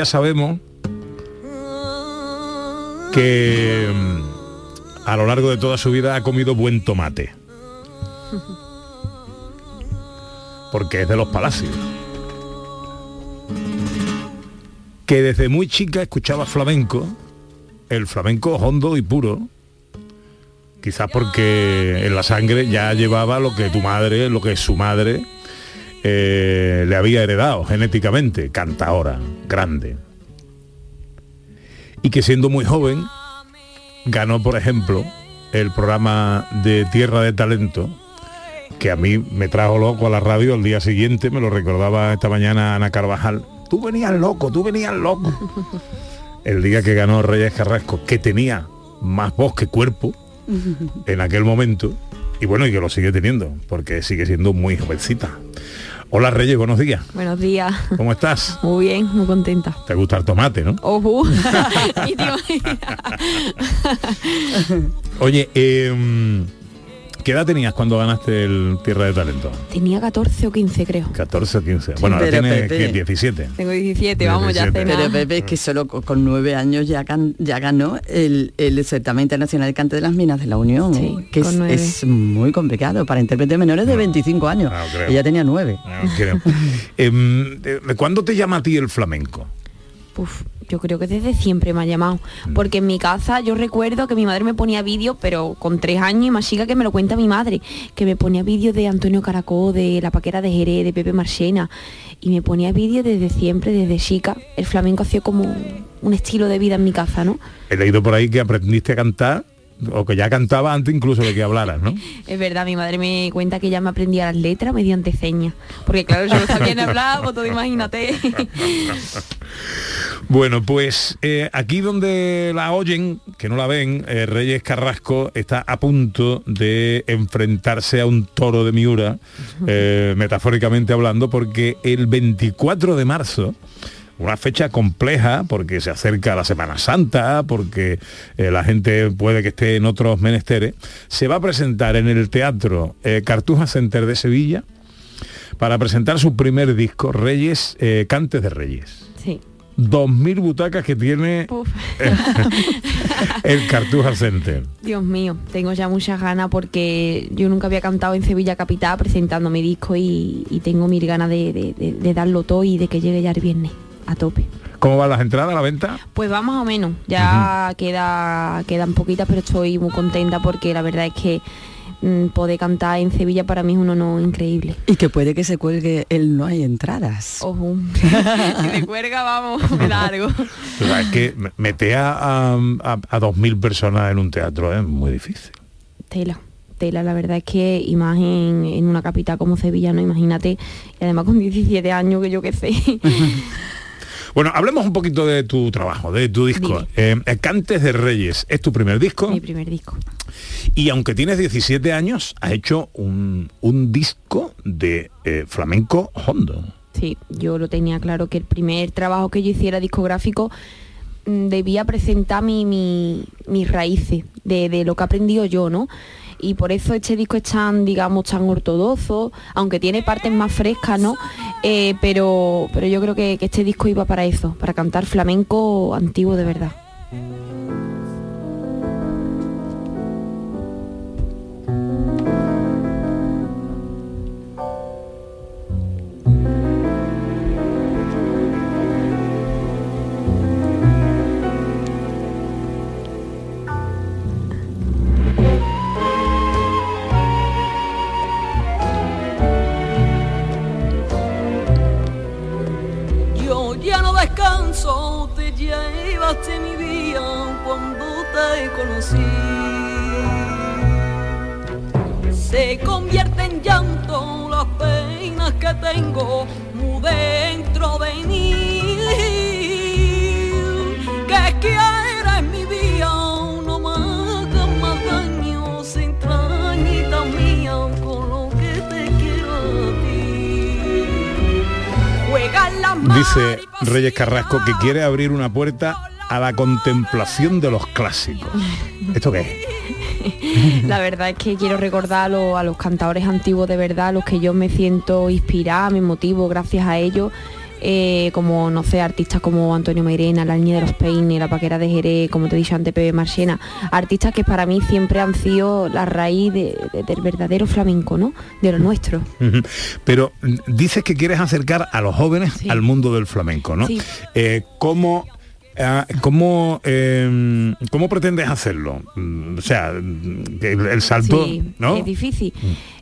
Ella sabemos que mm, a lo largo de toda su vida ha comido buen tomate. Porque es de los palacios. Que desde muy chica escuchaba flamenco, el flamenco hondo y puro, quizás porque en la sangre ya llevaba lo que tu madre, lo que su madre eh, le había heredado genéticamente, cantaora, grande. Y que siendo muy joven ganó, por ejemplo, el programa de Tierra de Talento, que a mí me trajo loco a la radio al día siguiente, me lo recordaba esta mañana Ana Carvajal. Tú venías loco, tú venías loco. El día que ganó Reyes Carrasco, que tenía más voz que cuerpo en aquel momento, y bueno, y que lo sigue teniendo, porque sigue siendo muy jovencita. Hola Reyes, buenos días. Buenos días. ¿Cómo estás? Muy bien, muy contenta. Te gusta el tomate, ¿no? Ojo. Oye, em, ¿qué edad tenías cuando ganaste el Tierra de Talento? Tenía 14 o 15 creo. 14 o 15. bueno, ahora pero tienes Pepe. ¿qué? 17. Tengo 17, vamos, ya 17. hace Pero. Pepe, es que solo co- con nueve años ya, gan- ya ganó el, el certamen internacional de cante de las minas de la Unión, Sí, ¿eh? que es, es muy complicado para intérpretes menores de 25 años. Creo. Ella tenía nueve. No, creo. Em, ¿de- de ¿Cuándo te llama a ti el flamenco? Uf, yo creo que desde siempre me ha llamado. Porque en mi casa yo recuerdo que mi madre me ponía vídeos, pero con tres años y más chica que me lo cuenta mi madre, que me ponía vídeos de Antonio Caracó, de La Paquera de Jerez, de Pepe Marchena. Y me ponía vídeos desde siempre, desde chica. El flamenco hacía como un- un estilo de vida en mi casa, ¿no? He leído por ahí que aprendiste a cantar, o que ya cantaba antes incluso de que hablaras, ¿no? Es verdad, mi madre me cuenta que ella me aprendía las letras mediante señas. Porque claro, yo no sabía ni hablar, pues todo imagínate. Bueno, pues eh, aquí donde la oyen, que no la ven, eh, Reyes Carrasco está a punto de enfrentarse a un toro de Miura, eh, metafóricamente hablando, porque el 24 de marzo, una fecha compleja porque se acerca la Semana Santa, porque eh, la gente puede que esté en otros menesteres, se va a presentar en el Teatro eh, Cartuja Center de Sevilla para presentar su primer disco, Reyes, eh, Cantes de Reyes. Sí. 2.000 butacas que tiene el Cartuja Center. Dios mío, tengo ya muchas ganas porque yo nunca había cantado en Sevilla Capital presentando mi disco y, y tengo mil ganas de, de- de- de darlo todo y de que llegue ya el viernes a tope. ¿Cómo van las entradas a la venta? Pues va más o menos, ya queda, quedan poquitas, pero estoy muy contenta porque la verdad es que mm, poder cantar en Sevilla para mí es un honor increíble. Y que puede que se cuelgue el no hay entradas. Ojo. si me cuelga, vamos, me da algo. O sea, es que me- meter a, a, a- a 2.000 personas en un teatro es muy difícil. Tela, tela, la verdad es que y más en, en una capital como Sevilla, ¿no? Imagínate, y además con 17 años que yo qué sé. Bueno, hablemos un poquito de tu trabajo, de tu disco. Eh, Cantes de Reyes, es tu primer disco. Mi primer disco. Y aunque tienes 17 años, has hecho un, un disco de eh, flamenco hondo. Sí, yo lo tenía claro que el primer trabajo que yo hiciera discográfico mm, debía presentar mi, mi- mis raíces de, de lo que he aprendido yo, ¿no? Y por eso este disco es tan, digamos, tan ortodoxo, aunque tiene partes más frescas, ¿no? Eh, pero, pero yo creo que, que este disco iba para eso, para cantar flamenco antiguo de verdad. Descanso, te llevaste mi vida cuando te conocí. Se convierte en llanto las penas que tengo muy dentro de mí. Que quieres Dice Reyes Carrasco que quiere abrir una puerta a la contemplación de los clásicos. ¿Esto qué es? La verdad es que quiero recordar a los, cantadores antiguos de verdad, los que yo me siento inspirada, me motivo gracias a ellos. Eh, como, no sé, artistas como Antonio Mairena, La Niña de los Peines, La Paquera de Jerez, como te he dicho antes, Pepe Marchena, artistas que para mí siempre han sido la raíz de- de- del verdadero flamenco, ¿no? De lo nuestro. Pero mm, dices que quieres acercar a los jóvenes al mundo del flamenco, ¿no? Sí. Eh, ¿Cómo, ah, cómo, eh, cómo pretendes hacerlo? Mm, O sea, mm, el, el salto, Sí, ¿no? es difícil.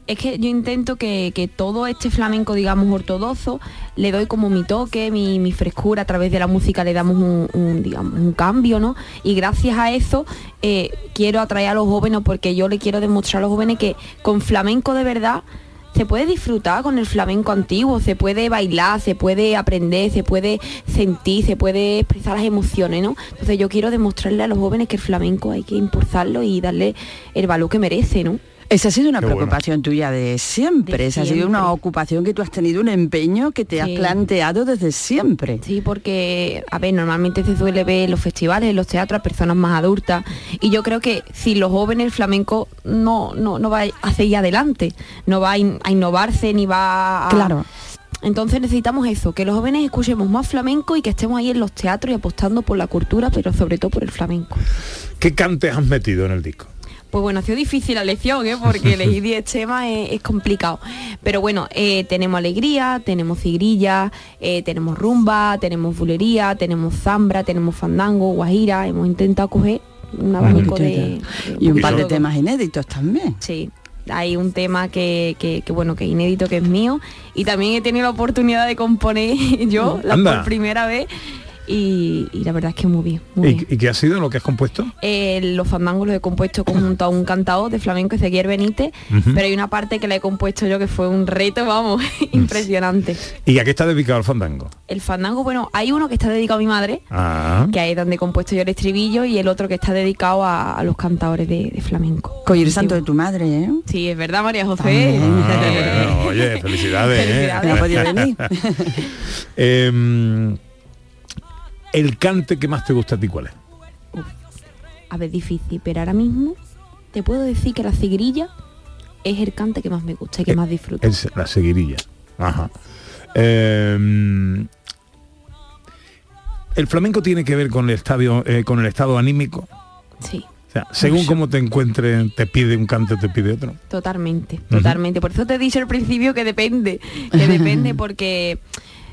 Es que yo intento que, que todo este flamenco, digamos, ortodoxo, le doy como mi toque, mi, mi frescura, a través de la música le damos un, digamos, un cambio, ¿no? Y gracias a eso eh, quiero atraer a los jóvenes porque yo le quiero demostrar a los jóvenes que con flamenco de verdad se puede disfrutar con el flamenco antiguo, se puede bailar, se puede aprender, se puede sentir, se puede expresar las emociones, ¿no? Entonces yo quiero demostrarle a los jóvenes que el flamenco hay que impulsarlo y darle el valor que merece, ¿no? Esa ha sido una Qué bueno. preocupación tuya de siempre. De Esa ha sido una ocupación que tú has tenido, un empeño que te has planteado desde siempre. Sí, porque, a ver, normalmente se suele ver en los festivales, en los teatros, a personas más adultas. Y yo creo que si los jóvenes el flamenco no, no, no va a seguir adelante, no va a, in- a innovarse ni va a... Claro. Entonces necesitamos eso, que los jóvenes escuchemos más flamenco y que estemos ahí en los teatros y apostando por la cultura, pero sobre todo por el flamenco. ¿Qué cantes has metido en el disco? Pues bueno, ha sido difícil la lección, ¿eh? porque elegir 10 temas es, es complicado. Pero bueno, eh, tenemos alegría, tenemos cigrilla, eh, tenemos rumba, tenemos bulería, tenemos zambra, tenemos fandango, guajira. Hemos intentado coger un abanico de... Y un par de todo. temas inéditos también. Sí. Hay un tema que, que- que, bueno, que es inédito, que es mío. Y también he tenido la oportunidad de componer yo la por primera vez. Y, y la verdad es que muy bien. muy bien. ¿Y, y qué ha sido lo que has compuesto? Eh, los fandangos los he compuesto junto a un cantador de flamenco, Ezequiel Benítez, pero hay una parte que la he compuesto yo que fue un reto, vamos, impresionante. ¿Y a qué está dedicado el fandango? El fandango, bueno, hay uno que está dedicado a mi madre, Ah. que ahí es donde he compuesto yo el estribillo, y el otro que está dedicado a, a los cantadores de, de flamenco. Con el santo de tu madre, ¿eh? Sí, es verdad, María José. Ah, bueno, oye, felicidades. ¿eh? Felicidades. No podía venir. Em, el cante que más te gusta a ti, ¿cuál es? A ver, difícil, pero ahora mismo te puedo decir que la cigrilla es el cante que más me gusta y que más disfruto. Es la seguirilla. Ajá. Em, el flamenco tiene que ver con el estadio, eh, con el estado anímico. Sí. O sea, según Mucho. cómo te encuentres, te pide un cante, te pide otro. Totalmente, totalmente. Por eso te he dicho al principio que depende, que depende porque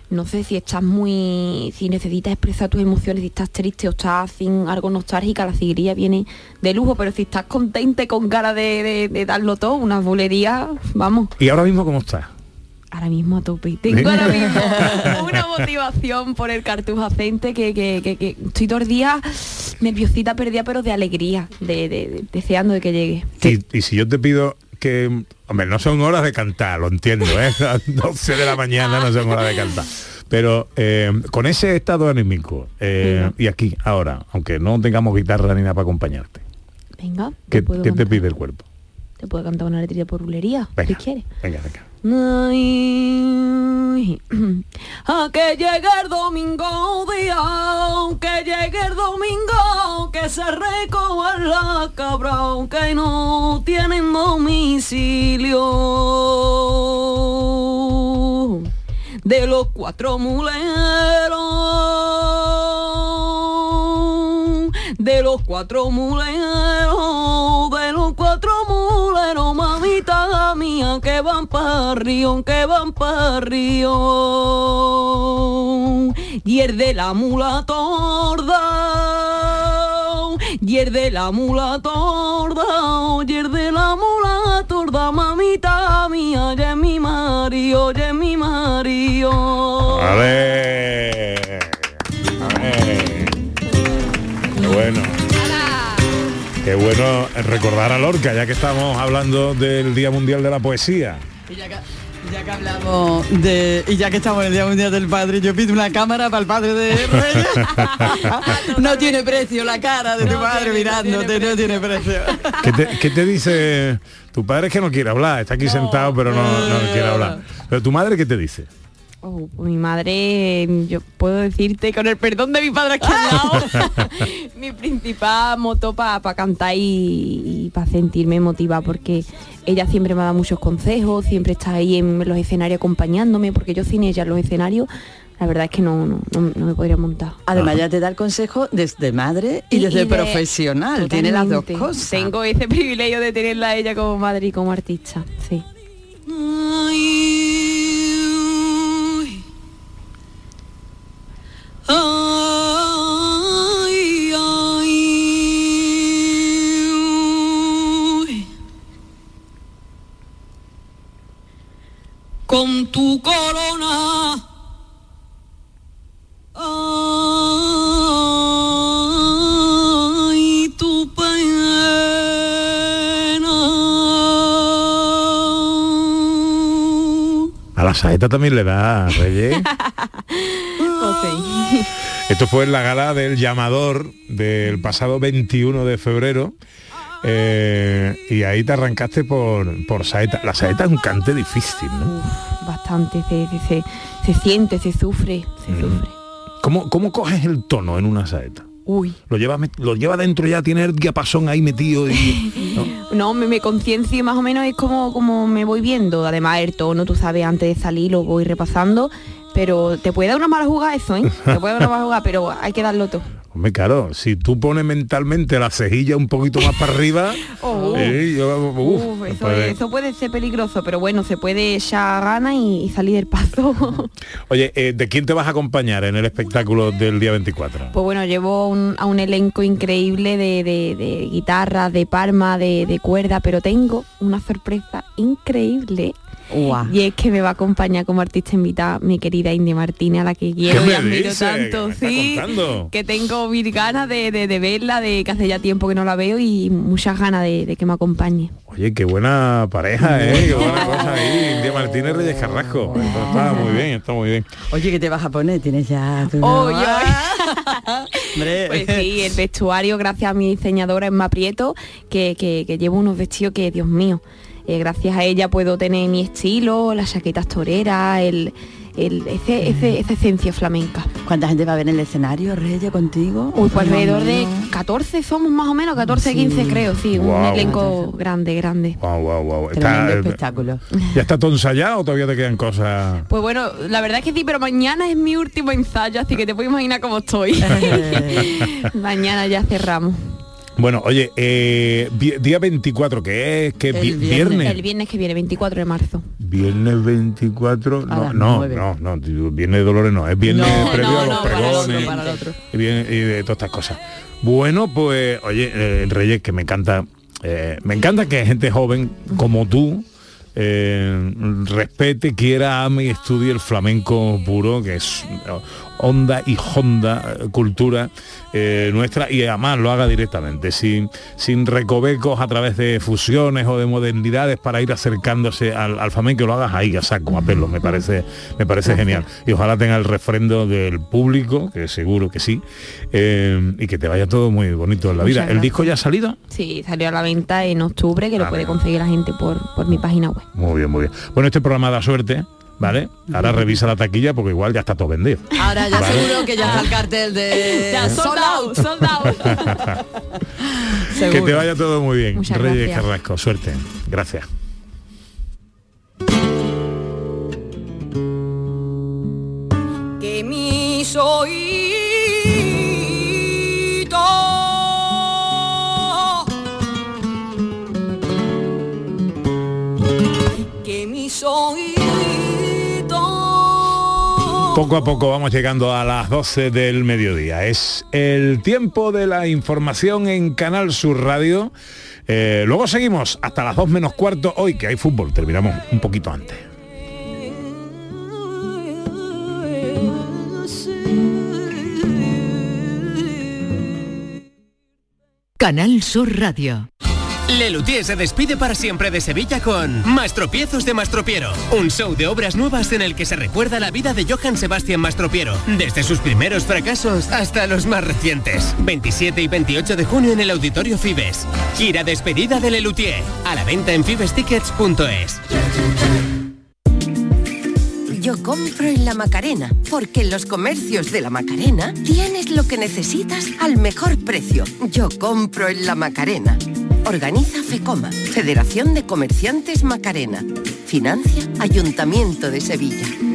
no sé si estás muy, si necesitas expresar tus emociones, si estás triste o estás sin algo nostálgica, la ciguería viene de lujo, pero si estás contenta y con cara de, de- de darlo todo, unas bulerías, vamos, ¿Y ahora mismo cómo estás? ahora mismo a tope. Tengo ahora mismo una motivación por el cartujo acente que, que, que- que estoy todo el día nerviosita, perdida, pero de alegría, de, de- de- deseando de que llegue. Y, y si yo te pido que, hombre, no son horas de cantar, lo entiendo, ¿eh? Las 12 de la mañana no son horas de cantar. Pero eh, con ese estado anímico, eh, y aquí, ahora, aunque no tengamos guitarra ni nada para acompañarte, Venga, ¿qué, te qué pide el cuerpo? te puedo cantar una letrilla por bulería, si quieres. venga, venga. Ay, a que llegue el domingo día, que llegue el domingo, que se recoja la cabra, que no tienen domicilio. De los cuatro muleros, de los cuatro muleros, de los cuatro muleros, mamita mía, que van para río, que van para río. Y el de la mula torda, y el de la mula torda, y el de la mula torda, mamita mía, ya mi marido, ya mi marido. A ver. Qué bueno recordar a Lorca, ya que estamos hablando del Día Mundial de la Poesía. Y ya que, ya que hablamos de... Y ya que estamos en el Día Mundial del Padre, yo pido una cámara para el padre de Reyes. no tiene precio la cara de tu padre mirándote, no tiene precio. ¿Qué te, qué te dice? Tu padre es que no quiere hablar, está aquí sentado pero no, no quiere hablar. Pero tu madre qué te dice? Oh, pues mi madre, yo puedo decirte, con el perdón de mi padre aquí al lado, mi principal moto para cantar y, para sentirme motivada, porque ella siempre me ha dado muchos consejos, siempre está ahí en los escenarios acompañándome, porque yo sin ella en los escenarios la verdad es que no, no, no- no me podría montar. Además ya te da el consejo desde madre y, desde de- profesional. Tiene las dos cosas. Tengo ese privilegio de tenerla a ella como madre y como artista, sí. Ay, ay, uy. Con tu corona. Ay. A la saeta también le da, Reyes. Esto fue en la gala del llamador del pasado 21 de febrero. eh, y ahí te arrancaste por, por saeta. La saeta es un cante difícil, ¿no? Bastante, se, se, se, se siente, se sufre, se sufre. ¿Cómo, ¿Cómo coges el tono en una saeta? Uy. Lo lleva, lo lleva dentro ya, tiene el diapasón ahí metido y... ¿no? No, me, me conciencio más o menos es como, como me voy viendo. Además, el tono, tú sabes, antes de salir lo voy repasando. Pero te puede dar una mala jugada eso, ¿eh? Te puede dar una mala jugada, pero hay que darlo todo. Hombre, claro, si tú pones mentalmente la cejilla un poquito más para arriba, Oh. eh, yo- uf, Uf, eso, pues- eso puede ser peligroso, pero bueno, se puede echar gana y, y salir del paso. Oye, eh, ¿de quién te vas a acompañar en el espectáculo del día 24? Pues bueno, llevo un- a un elenco increíble de, de, de guitarra, de palma, de, de cuerda, pero tengo una sorpresa increíble. Y es que me va a acompañar como artista invitada mi querida India Martínez, a la que quiero ¿Qué y admiro tanto. ¿Qué me estás Sí, contando? que tengo mil ganas de, de- de verla, de que hace ya tiempo que no la veo y muchas ganas de, de que me acompañe. Oye, qué buena pareja, ¿eh? Qué buena cosa ahí. India Martínez Reyes Carrasco. Esto está muy bien, está muy bien. Oye, ¿qué te vas a poner? Tienes ya tu... Oye, Hombre. Pues sí, el vestuario, gracias a mi diseñadora Emma Prieto, que, que, que llevo unos vestidos que, Dios mío, eh, gracias a ella puedo tener mi estilo, las chaquetas toreras, el, el- ese, ese- esa esencia flamenca. ¿Cuánta gente va a ver en el escenario, Reyes, contigo? Uy, pues alrededor de menos. 14 somos más o menos, 14, 15 creo, sí, un elenco grande, grande. Wow, wow, wow. Tremendo Está, espectáculo. ¿Ya está todo ensayado o todavía te quedan cosas? Pues bueno, la verdad es que sí, pero mañana es mi último ensayo, así que te puedes imaginar cómo estoy. mañana ya cerramos. Bueno, oye, eh, día 24, que es que vi- El viernes. El viernes que viene, 24 de marzo. Viernes 24, A no, no, no, no, viernes de Dolores no, es viernes No, previo no, a los no, para el otro, pregones para el otro. y, viene- y de todas estas cosas. Bueno, pues, oye, eh, Reyes, que me encanta, eh, me encanta que gente joven como tú eh, respete, quiera, ame y estudie el flamenco puro, que es eh, onda y honda eh, cultura eh, nuestra y además lo haga directamente, sin, sin recovecos a través de fusiones o de modernidades para ir acercándose al, al flamenco, lo hagas ahí a saco, a pelo, me parece, me parece genial. Y ojalá tenga el refrendo del público, que seguro que sí, eh, y que te vaya todo muy bonito en la vida. ¿El disco ya ha salido? Sí, salió a la venta en octubre, que lo Ah, puede conseguir la gente por, por mi página web. Muy bien, muy bien. Bueno, este programa da suerte, ¿vale? Ahora revisa la taquilla porque igual ya está todo vendido. Ahora ya Vale. seguro que ya está el cartel de... Ya, sold out, sold out. que te vaya todo muy bien. Muchas Reyes gracias. Carrasco, suerte. Gracias. que mis oídos, Poco a poco vamos llegando a las 12 del mediodía. Es el tiempo de la información en Canal Sur Radio. Eh, luego seguimos hasta las 2 menos cuarto hoy, que hay fútbol. Terminamos un poquito antes. Canal Sur Radio. Lelutier se despide para siempre de Sevilla con Mastropiezos de Mastropiero, un show de obras nuevas en el que se recuerda la vida de Johann Sebastian Mastropiero, desde sus primeros fracasos hasta los más recientes. 27 y 28 de junio en el Auditorio Fibes. Gira despedida de Lelutier, a la venta en fibestickets.es. Yo compro en la Macarena, porque en los comercios de la Macarena tienes lo que necesitas al mejor precio. Yo compro en la Macarena. Organiza FECOMA, Federación de Comerciantes Macarena. Financia Ayuntamiento de Sevilla.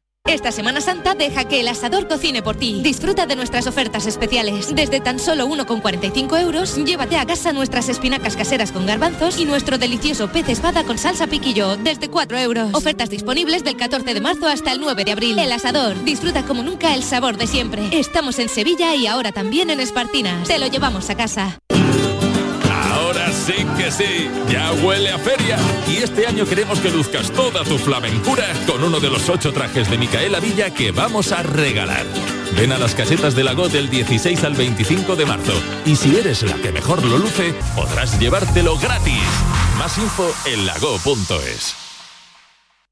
Esta Semana Santa deja que el asador cocine por ti. Disfruta de nuestras ofertas especiales. Desde tan solo 1,45 euros, llévate a casa nuestras espinacas caseras con garbanzos y nuestro delicioso pez espada con salsa piquillo, desde 4 euros. Ofertas disponibles del 14 de marzo hasta el 9 de abril. El asador. Disfruta como nunca el sabor de siempre. Estamos en Sevilla y ahora también en Espartinas. Te lo llevamos a casa. Sí que sí, ya huele a feria. Y este año queremos que luzcas toda tu flamencura con uno de los ocho trajes de Micaela Villa que vamos a regalar. Ven a las casetas de Lago del 16 al 25 de marzo. Y si eres la que mejor lo luce, podrás llevártelo gratis. Más info en lago.es.